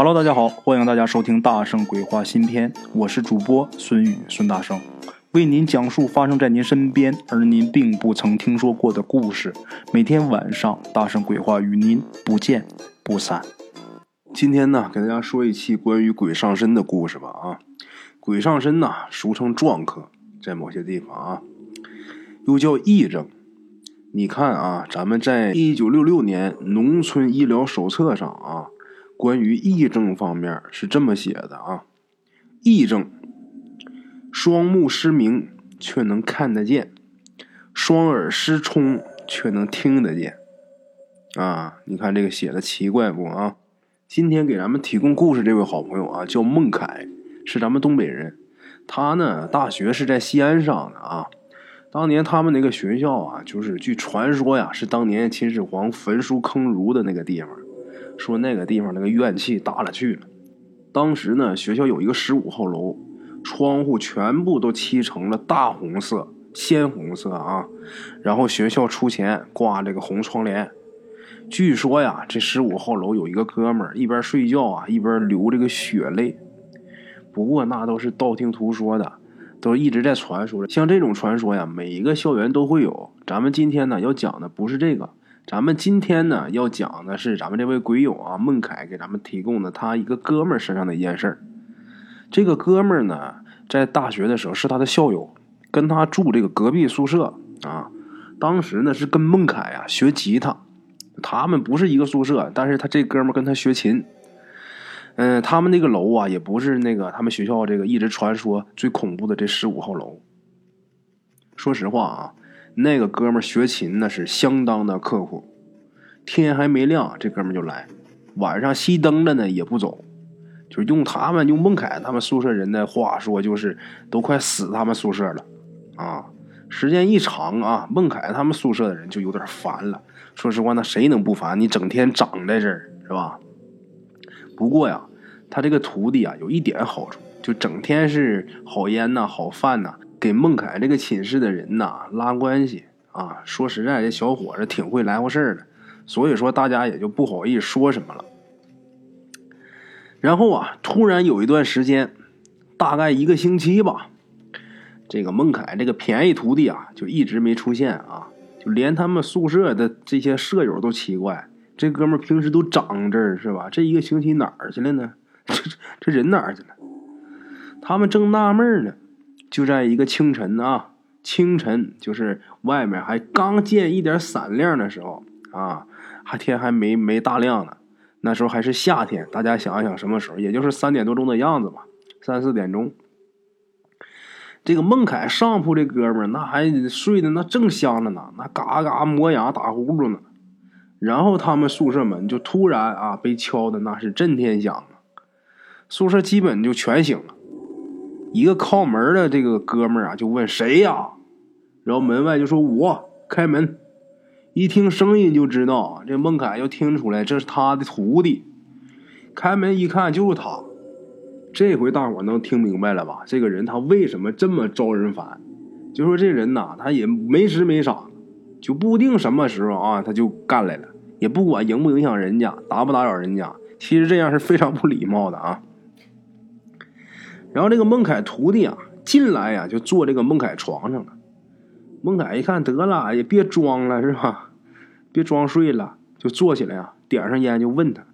Hello，大家好，欢迎大家收听《大圣鬼话》新篇，我是主播孙宇孙大圣，为您讲述发生在您身边而您并不曾听说过的故事。每天晚上，《大圣鬼话》与您不见不散。今天呢，给大家说一期关于鬼上身的故事吧。啊，鬼上身呐，俗称撞客，在某些地方啊，又叫癔症。你看啊，咱们在一九六六年农村医疗手册上啊。关于癔症方面是这么写的啊，癔症，双目失明却能看得见，双耳失聪却能听得见，啊，你看这个写的奇怪不啊？今天给咱们提供故事这位好朋友啊，叫孟凯，是咱们东北人，他呢大学是在西安上的啊，当年他们那个学校啊，就是据传说呀，是当年秦始皇焚书坑儒的那个地方。说那个地方那个怨气大了去了。当时呢，学校有一个十五号楼，窗户全部都漆成了大红色、鲜红色啊。然后学校出钱挂这个红窗帘。据说呀，这十五号楼有一个哥们儿一边睡觉啊，一边流这个血泪。不过那都是道听途说的，都一直在传说着。像这种传说呀，每一个校园都会有。咱们今天呢要讲的不是这个。咱们今天呢要讲的是咱们这位鬼友啊孟凯给咱们提供的他一个哥们儿身上的一件事儿。这个哥们儿呢在大学的时候是他的校友，跟他住这个隔壁宿舍啊。当时呢是跟孟凯啊学吉他，他们不是一个宿舍，但是他这哥们儿跟他学琴。嗯，他们那个楼啊也不是那个他们学校这个一直传说最恐怖的这十五号楼。说实话啊。那个哥们学琴那是相当的刻苦，天还没亮，这哥们就来，晚上熄灯了呢也不走，就用他们用孟凯他们宿舍人的话说，就是都快死他们宿舍了啊！时间一长啊，孟凯他们宿舍的人就有点烦了。说实话，那谁能不烦？你整天长在这儿是吧？不过呀，他这个徒弟啊有一点好处，就整天是好烟呐，好饭呐。给孟凯这个寝室的人呐拉关系啊，说实在，这小伙子挺会来回事的，所以说大家也就不好意思说什么了。然后啊，突然有一段时间，大概一个星期吧，这个孟凯这个便宜徒弟啊就一直没出现啊，就连他们宿舍的这些舍友都奇怪，这哥们平时都长这儿是吧？这一个星期哪儿去了呢？这 这人哪儿去了？他们正纳闷呢。就在一个清晨啊，清晨就是外面还刚见一点闪亮的时候啊，还天还没没大亮呢。那时候还是夏天，大家想一想什么时候？也就是三点多钟的样子吧，三四点钟。这个孟凯上铺这哥们儿那还睡得那正香着呢，那嘎嘎磨牙打呼噜呢。然后他们宿舍门就突然啊被敲的那是震天响啊，宿舍基本就全醒了。一个靠门的这个哥们儿啊，就问谁呀？然后门外就说：“我开门。”一听声音就知道，这孟凯要听出来这是他的徒弟。开门一看，就是他。这回大伙能听明白了吧？这个人他为什么这么招人烦？就说这人呐，他也没时没傻，就不定什么时候啊，他就干来了，也不管影不影响人家，打不打扰人家。其实这样是非常不礼貌的啊。然后这个孟凯徒弟啊进来呀，就坐这个孟凯床上了。孟凯一看，得了，也别装了，是吧？别装睡了，就坐起来呀，点上烟就问他：“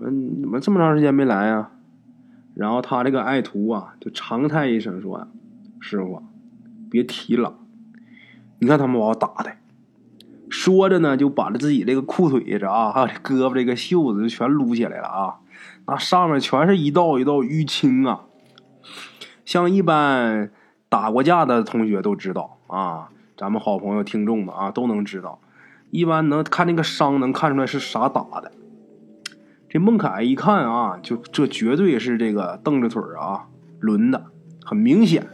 嗯，怎么这么长时间没来呀？”然后他这个爱徒啊，就长叹一声说：“师傅，别提了，你看他们把我打的。”说着呢，就把他自己这个裤腿子啊，还有胳膊这个袖子就全撸起来了啊，那上面全是一道一道淤青啊。像一般打过架的同学都知道啊，咱们好朋友听众们啊都能知道，一般能看那个伤能看出来是啥打的。这孟凯一看啊，就这绝对是这个蹬着腿啊抡的，很明显。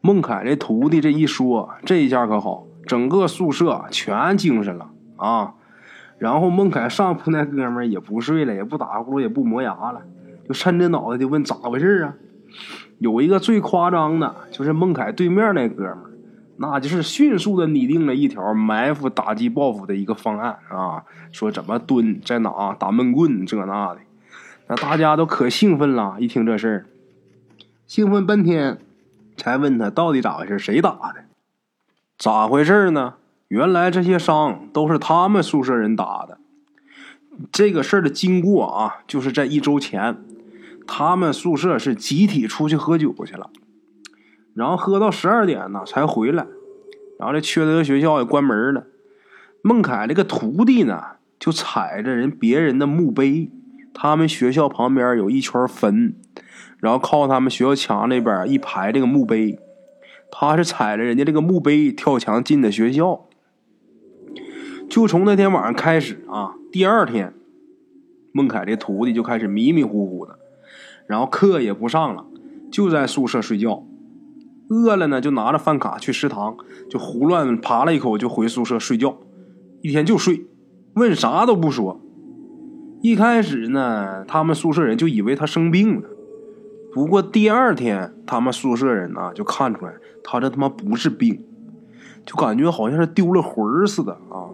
孟凯这徒弟这一说，这一下可好，整个宿舍全精神了啊。然后孟凯上铺那哥们也不睡了，也不打呼噜，也不磨牙了，就抻着脑袋就问咋回事啊？有一个最夸张的，就是孟凯对面那哥们儿，那就是迅速的拟定了一条埋伏、打击、报复的一个方案啊！说怎么蹲，在哪打闷棍，这那的。那大家都可兴奋了，一听这事儿，兴奋半天，才问他到底咋回事，谁打的？咋回事呢？原来这些伤都是他们宿舍人打的。这个事儿的经过啊，就是在一周前，他们宿舍是集体出去喝酒去了，然后喝到十二点呢才回来，然后这缺德学校也关门了。孟凯这个徒弟呢，就踩着人别人的墓碑。他们学校旁边有一圈坟，然后靠他们学校墙那边一排这个墓碑，他是踩着人家这个墓碑跳墙进的学校。就从那天晚上开始啊，第二天，孟凯这徒弟就开始迷迷糊糊的，然后课也不上了，就在宿舍睡觉。饿了呢，就拿着饭卡去食堂，就胡乱扒了一口就回宿舍睡觉，一天就睡，问啥都不说。一开始呢，他们宿舍人就以为他生病了。不过第二天，他们宿舍人呢就看出来他这他妈不是病，就感觉好像是丢了魂似的啊。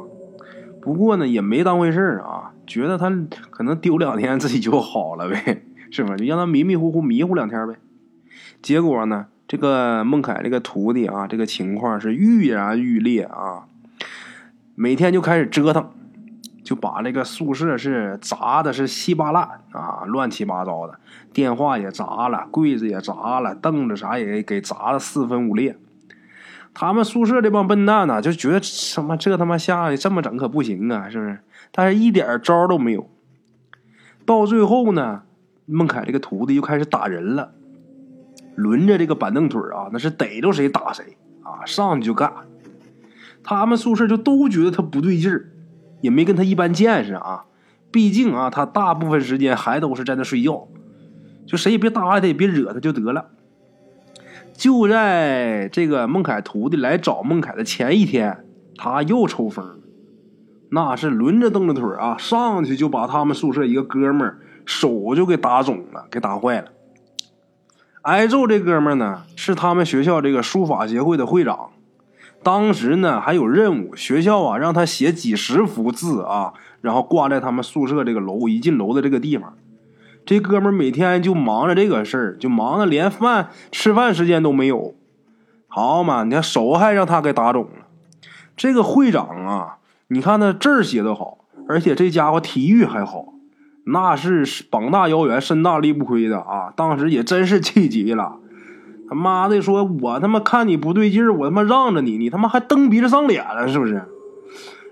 不过呢，也没当回事啊，觉得他可能丢两天自己就好了呗，是吧？就让他迷迷糊糊迷糊两天呗。结果呢，这个孟凯这个徒弟啊，这个情况是愈演愈烈啊，每天就开始折腾。就把那个宿舍是砸的是稀巴烂啊，乱七八糟的，电话也砸了，柜子也砸了，凳子啥也给砸的四分五裂。他们宿舍这帮笨蛋呢，就觉得什么这他妈下去这么整可不行啊，是不是？但是一点招都没有。到最后呢，孟凯这个徒弟又开始打人了，轮着这个板凳腿啊，那是逮着谁打谁啊，上去就干。他们宿舍就都觉得他不对劲儿。也没跟他一般见识啊，毕竟啊，他大部分时间还都是在那睡觉，就谁也别搭理他，也别惹他就得了。就在这个孟凯徒弟来找孟凯的前一天，他又抽风，那是轮着蹬着腿啊，上去就把他们宿舍一个哥们儿手就给打肿了，给打坏了。挨揍这哥们呢，是他们学校这个书法协会的会长。当时呢，还有任务，学校啊让他写几十幅字啊，然后挂在他们宿舍这个楼一进楼的这个地方。这哥们每天就忙着这个事儿，就忙的连饭吃饭时间都没有。好嘛，你看手还让他给打肿了。这个会长啊，你看他字写的好，而且这家伙体育还好，那是膀大腰圆、身大力不亏的啊。当时也真是气急了。他妈的，说我他妈看你不对劲儿，我他妈让着你，你他妈还蹬鼻子上脸了，是不是？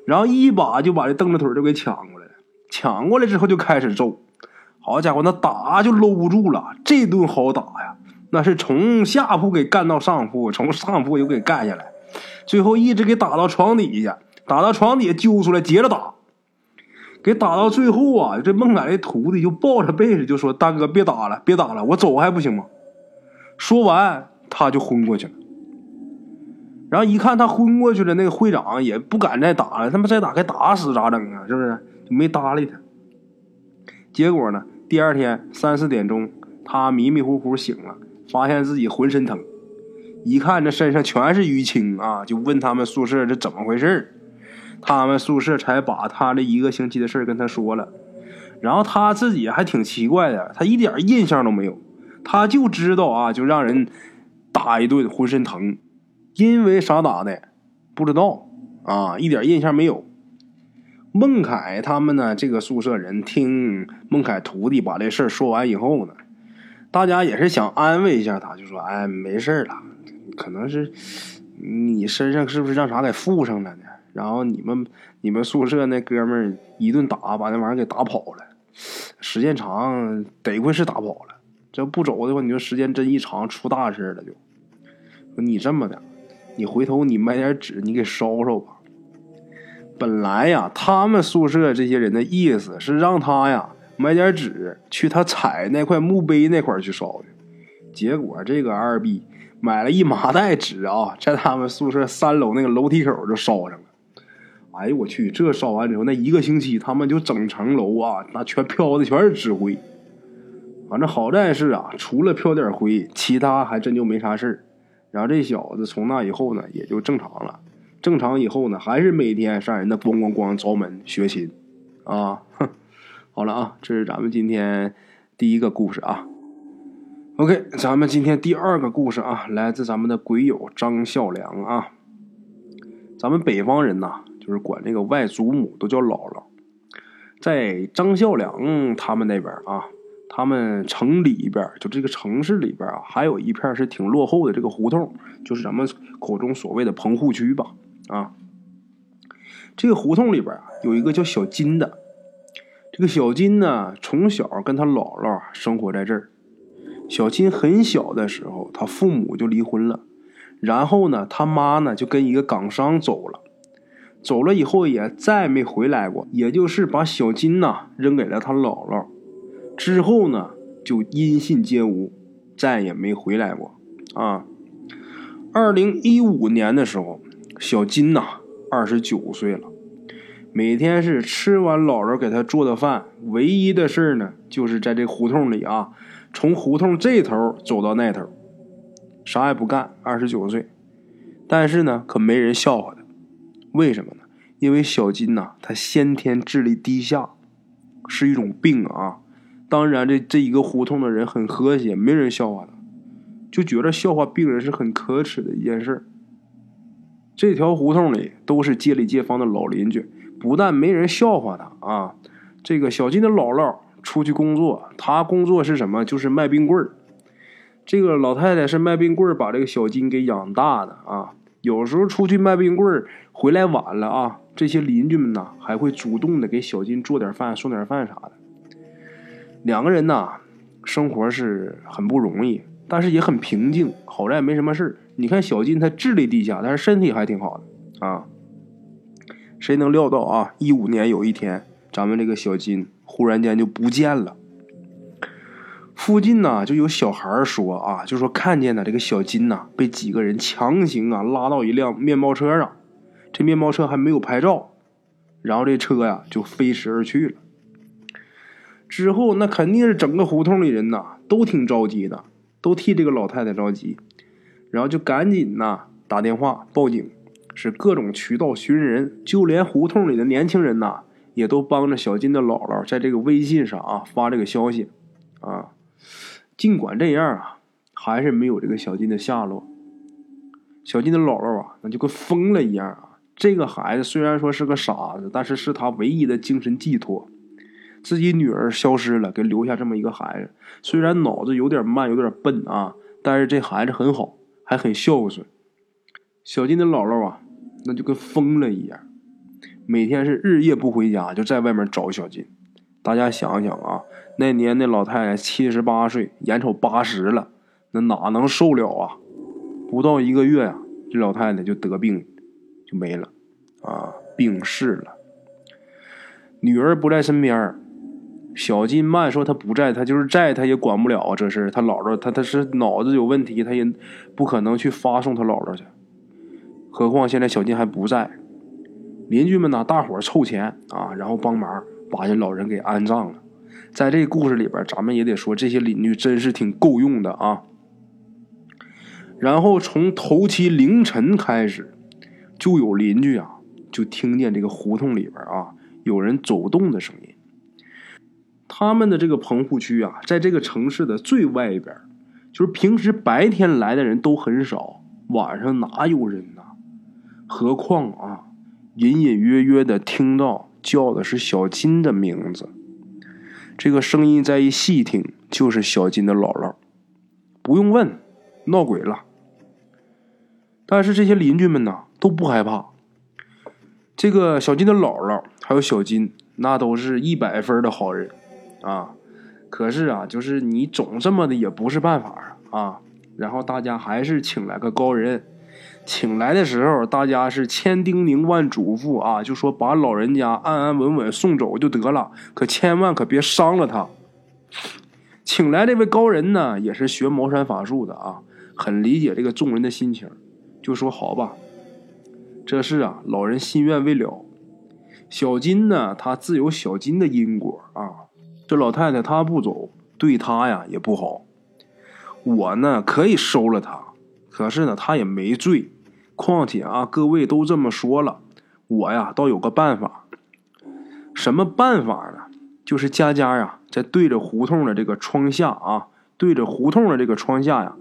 然后一把就把这蹬着腿就给抢过来了，抢过来之后就开始揍。好家伙，那打就搂不住了，这顿好打呀，那是从下铺给干到上铺，从上铺又给干下来，最后一直给打到床底下，打到床底下揪出来接着打，给打到最后啊，这孟凯的徒弟就抱着被子就说：“大哥，别打了，别打了，我走还不行吗？”说完，他就昏过去了。然后一看他昏过去了，那个会长也不敢再打了。他妈再打，该打死咋整啊？是不是？就没搭理他。结果呢，第二天三四点钟，他迷迷糊糊醒了，发现自己浑身疼，一看这身上全是淤青啊，就问他们宿舍这怎么回事他们宿舍才把他这一个星期的事跟他说了。然后他自己还挺奇怪的，他一点印象都没有。他就知道啊，就让人打一顿，浑身疼，因为啥打的不知道啊，一点印象没有。孟凯他们呢，这个宿舍人听孟凯徒弟把这事说完以后呢，大家也是想安慰一下他，就说：“哎，没事了，可能是你身上是不是让啥给附上了呢？然后你们你们宿舍那哥们儿一顿打，把那玩意儿给打跑了，时间长，得亏是打跑了。”这不走的话，你说时间真一长，出大事了就。你这么的，你回头你买点纸，你给烧烧吧。本来呀，他们宿舍这些人的意思是让他呀买点纸，去他踩那块墓碑那块去烧去。结果这个二逼买了一麻袋纸啊，在他们宿舍三楼那个楼梯口就烧上了。哎呦我去，这烧完之后，那一个星期他们就整层楼啊，那全飘的全是纸灰。反正好在是啊，除了飘点灰，其他还真就没啥事儿。然后这小子从那以后呢，也就正常了。正常以后呢，还是每天上人那咣咣咣凿门学琴，啊，哼，好了啊，这是咱们今天第一个故事啊。OK，咱们今天第二个故事啊，来自咱们的鬼友张孝良啊。咱们北方人呐，就是管这个外祖母都叫姥姥。在张孝良他们那边啊，他们城里边就这个城市里边啊，还有一片是挺落后的这个胡同，就是咱们口中所谓的棚户区吧啊。这个胡同里边啊，有一个叫小金的。这个小金呢，从小跟他姥姥生活在这儿。小金很小的时候，他父母就离婚了，然后呢，他妈呢就跟一个港商走了，走了以后也再没回来过，也就是把小金呐扔给了他姥姥，之后呢就音信皆无，再也没回来过。啊，二零一五年的时候，小金呐二十九岁了，每天是吃完姥姥给他做的饭，唯一的事儿呢就是在这胡同里啊。从胡同这头走到那头，啥也不干。二十九岁，但是呢，可没人笑话他。为什么呢？因为小金呐，他先天智力低下，是一种病啊。当然，这这一个胡同的人很和谐，没人笑话他，就觉得笑话病人是很可耻的一件事。这条胡同里都是街里街坊的老邻居，不但没人笑话他啊，这个小金的姥姥。出去工作，他工作是什么？就是卖冰棍儿。这个老太太是卖冰棍儿，把这个小金给养大的啊。有时候出去卖冰棍儿，回来晚了啊，这些邻居们呐还会主动的给小金做点饭、送点饭啥的。两个人呐，生活是很不容易，但是也很平静。好在没什么事你看小金他智力低下，但是身体还挺好的啊。谁能料到啊？一五年有一天，咱们这个小金。忽然间就不见了。附近呢就有小孩说啊，就说看见呢这个小金呐被几个人强行啊拉到一辆面包车上，这面包车还没有牌照，然后这车呀就飞驰而去了。之后那肯定是整个胡同里人呐都挺着急的，都替这个老太太着急，然后就赶紧呐打电话报警，是各种渠道寻人，就连胡同里的年轻人呐。也都帮着小金的姥姥在这个微信上啊发这个消息，啊，尽管这样啊，还是没有这个小金的下落。小金的姥姥啊，那就跟疯了一样啊。这个孩子虽然说是个傻子，但是是他唯一的精神寄托。自己女儿消失了，给留下这么一个孩子，虽然脑子有点慢，有点笨啊，但是这孩子很好，还很孝顺。小金的姥姥啊，那就跟疯了一样。每天是日夜不回家，就在外面找小金。大家想想啊，那年那老太太七十八岁，眼瞅八十了，那哪能受了啊？不到一个月呀，这老太太就得病，就没了，啊，病逝了。女儿不在身边，小金曼说她不在，她就是在，她也管不了啊。这事她姥姥，她她是脑子有问题，她也不可能去发送她姥姥去。何况现在小金还不在。邻居们呢，大伙凑钱啊，然后帮忙把这老人给安葬了。在这故事里边，咱们也得说，这些邻居真是挺够用的啊。然后从头七凌晨开始，就有邻居啊，就听见这个胡同里边啊有人走动的声音。他们的这个棚户区啊，在这个城市的最外边，就是平时白天来的人都很少，晚上哪有人呢？何况啊。隐隐约约的听到叫的是小金的名字，这个声音再一细听，就是小金的姥姥。不用问，闹鬼了。但是这些邻居们呢都不害怕。这个小金的姥姥还有小金，那都是一百分的好人啊。可是啊，就是你总这么的也不是办法啊。然后大家还是请来个高人。请来的时候，大家是千叮咛万嘱咐啊，就说把老人家安安稳稳送走就得了，可千万可别伤了他。请来这位高人呢，也是学茅山法术的啊，很理解这个众人的心情，就说好吧，这事啊，老人心愿未了。小金呢，他自有小金的因果啊，这老太太她不走，对他呀也不好。我呢，可以收了他。可是呢，他也没罪。况且啊，各位都这么说了，我呀倒有个办法。什么办法呢？就是家家呀，在对着胡同的这个窗下啊，对着胡同的这个窗下呀，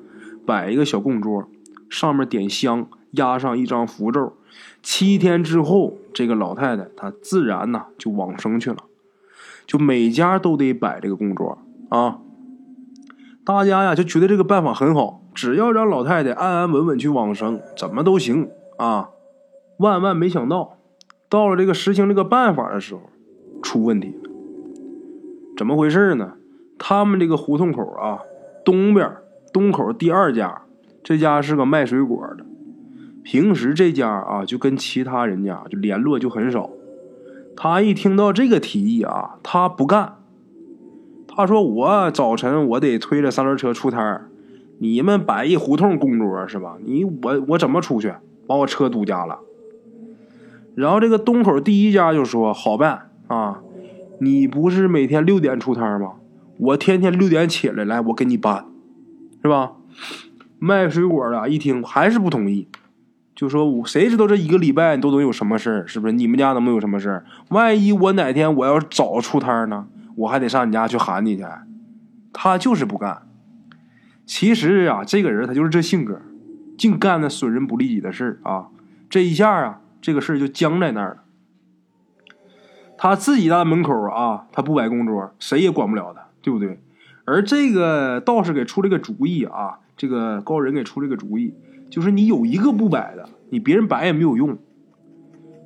摆一个小供桌，上面点香，压上一张符咒。七天之后，这个老太太她自然呢就往生去了。就每家都得摆这个供桌啊。大家呀就觉得这个办法很好，只要让老太太安安稳稳去往生，怎么都行啊。万万没想到，到了这个实行这个办法的时候，出问题了。怎么回事呢？他们这个胡同口啊，东边东口第二家，这家是个卖水果的。平时这家啊，就跟其他人家就联络就很少。他一听到这个提议啊，他不干。他说：“我早晨我得推着三轮车出摊儿，你们摆一胡同供桌是吧？你我我怎么出去？把我车堵家了。”然后这个东口第一家就说：“好办啊，你不是每天六点出摊吗？我天天六点起来，来我给你搬，是吧？”卖水果的一听还是不同意，就说：“我谁知道这一个礼拜你都能有什么事儿是不是？你们家能不能有什么事儿万一我哪天我要早出摊呢？”我还得上你家去喊你去，他就是不干。其实啊，这个人他就是这性格，净干那损人不利己的事啊。这一下啊，这个事就僵在那儿了。他自己家门口啊，他不摆供桌，谁也管不了他，对不对？而这个道士给出了个主意啊，这个高人给出了个主意，就是你有一个不摆的，你别人摆也没有用。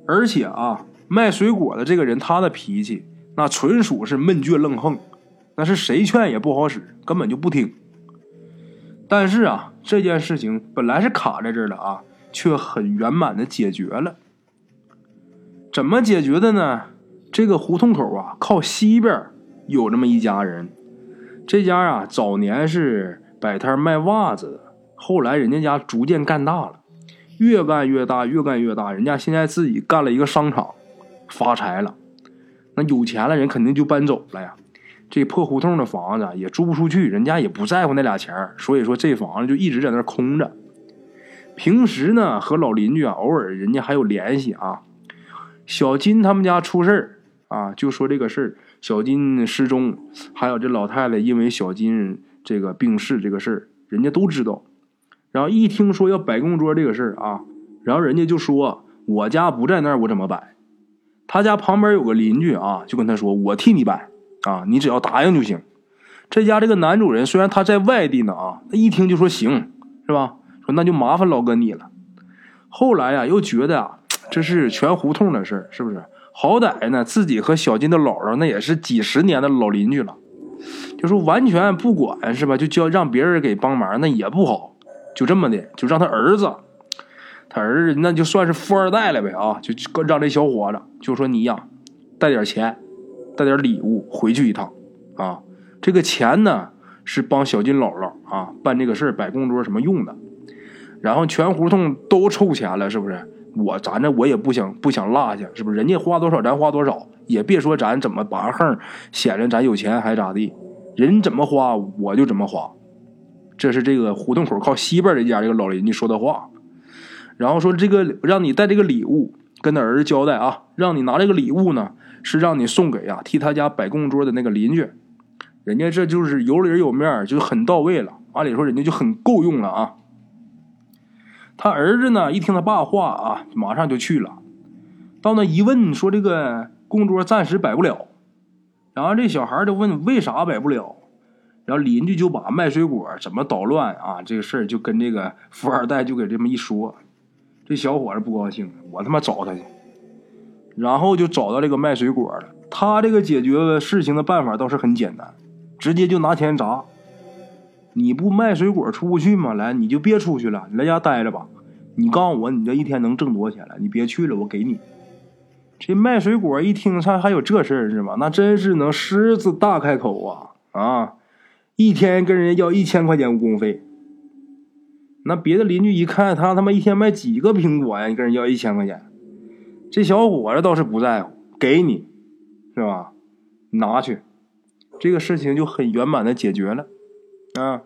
而且啊，卖水果的这个人，他的脾气。那纯属是闷倔愣横，那是谁劝也不好使，根本就不听。但是啊，这件事情本来是卡在这儿了啊，却很圆满的解决了。怎么解决的呢？这个胡同口啊，靠西边有这么一家人，这家啊早年是摆摊卖袜子的，后来人家家逐渐干大了，越干越大，越干越大，人家现在自己干了一个商场，发财了。那有钱了人肯定就搬走了呀，这破胡同的房子也租不出去，人家也不在乎那俩钱所以说这房子就一直在那空着。平时呢和老邻居啊偶尔人家还有联系啊。小金他们家出事儿啊，就说这个事儿，小金失踪，还有这老太太因为小金这个病逝这个事儿，人家都知道。然后一听说要摆供桌这个事儿啊，然后人家就说我家不在那儿，我怎么摆？他家旁边有个邻居啊，就跟他说：“我替你摆啊，你只要答应就行。”这家这个男主人虽然他在外地呢啊，他一听就说行，是吧？说那就麻烦老哥你了。后来呀，又觉得啊，这是全胡同的事是不是？好歹呢，自己和小金的姥姥那也是几十年的老邻居了，就说完全不管是吧？就叫让别人给帮忙，那也不好。就这么的，就让他儿子。他儿子那就算是富二代了呗啊！就让这小伙子就说你呀，带点钱，带点礼物回去一趟啊。这个钱呢是帮小金姥姥啊办这个事儿摆供桌什么用的。然后全胡同都凑钱了，是不是？我咱这我也不想不想落下，是不是？人家花多少咱花多少，也别说咱怎么拔横显着咱有钱还咋地，人怎么花我就怎么花。这是这个胡同口靠西边这家这个老邻居说的话。然后说这个让你带这个礼物，跟他儿子交代啊，让你拿这个礼物呢，是让你送给啊替他家摆供桌的那个邻居，人家这就是有理有面，就很到位了。按理说人家就很够用了啊。他儿子呢一听他爸话啊，马上就去了。到那一问说这个供桌暂时摆不了，然后这小孩就问为啥摆不了，然后邻居就把卖水果怎么捣乱啊这个事儿就跟这个富二代就给这么一说。这小伙子不高兴，我他妈找他去，然后就找到这个卖水果的。他这个解决事情的办法倒是很简单，直接就拿钱砸。你不卖水果出不去吗？来，你就别出去了，你在家待着吧。你告诉我，你这一天能挣多少钱了？你别去了，我给你。这卖水果一听他还有这事儿是吗？那真是能狮子大开口啊啊！一天跟人家要一千块钱误工费。那别的邻居一看他他妈一天卖几个苹果呀？你跟人要一千块钱，这小伙子倒是不在乎，给你，是吧？拿去，这个事情就很圆满的解决了啊。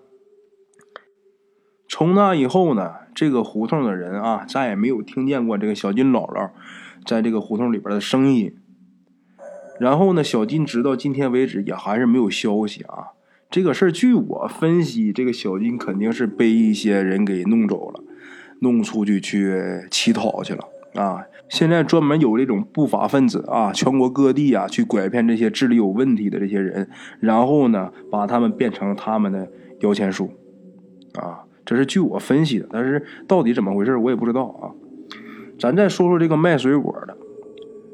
从那以后呢，这个胡同的人啊，再也没有听见过这个小金姥姥在这个胡同里边的声音。然后呢，小金直到今天为止也还是没有消息啊。这个事儿，据我分析，这个小金肯定是被一些人给弄走了，弄出去去乞讨去了啊！现在专门有这种不法分子啊，全国各地啊，去拐骗这些智力有问题的这些人，然后呢，把他们变成他们的摇钱树啊！这是据我分析的，但是到底怎么回事，我也不知道啊。咱再说说这个卖水果的，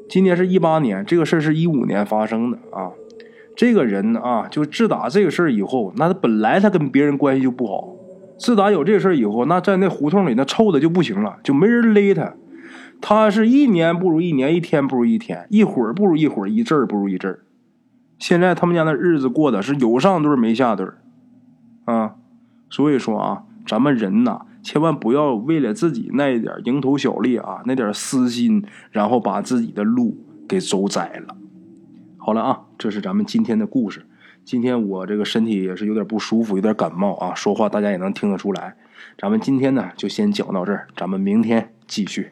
今年是一八年，这个事儿是一五年发生的啊。这个人啊，就自打这个事儿以后，那他本来他跟别人关系就不好。自打有这个事儿以后，那在那胡同里那臭的就不行了，就没人勒他。他是一年不如一年，一天不如一天，一会儿不如一会儿，一阵儿不如一阵儿。现在他们家那日子过的是有上顿没下顿啊。所以说啊，咱们人呐，千万不要为了自己那一点蝇头小利啊，那点私心，然后把自己的路给走窄了。好了啊，这是咱们今天的故事。今天我这个身体也是有点不舒服，有点感冒啊，说话大家也能听得出来。咱们今天呢就先讲到这儿，咱们明天继续。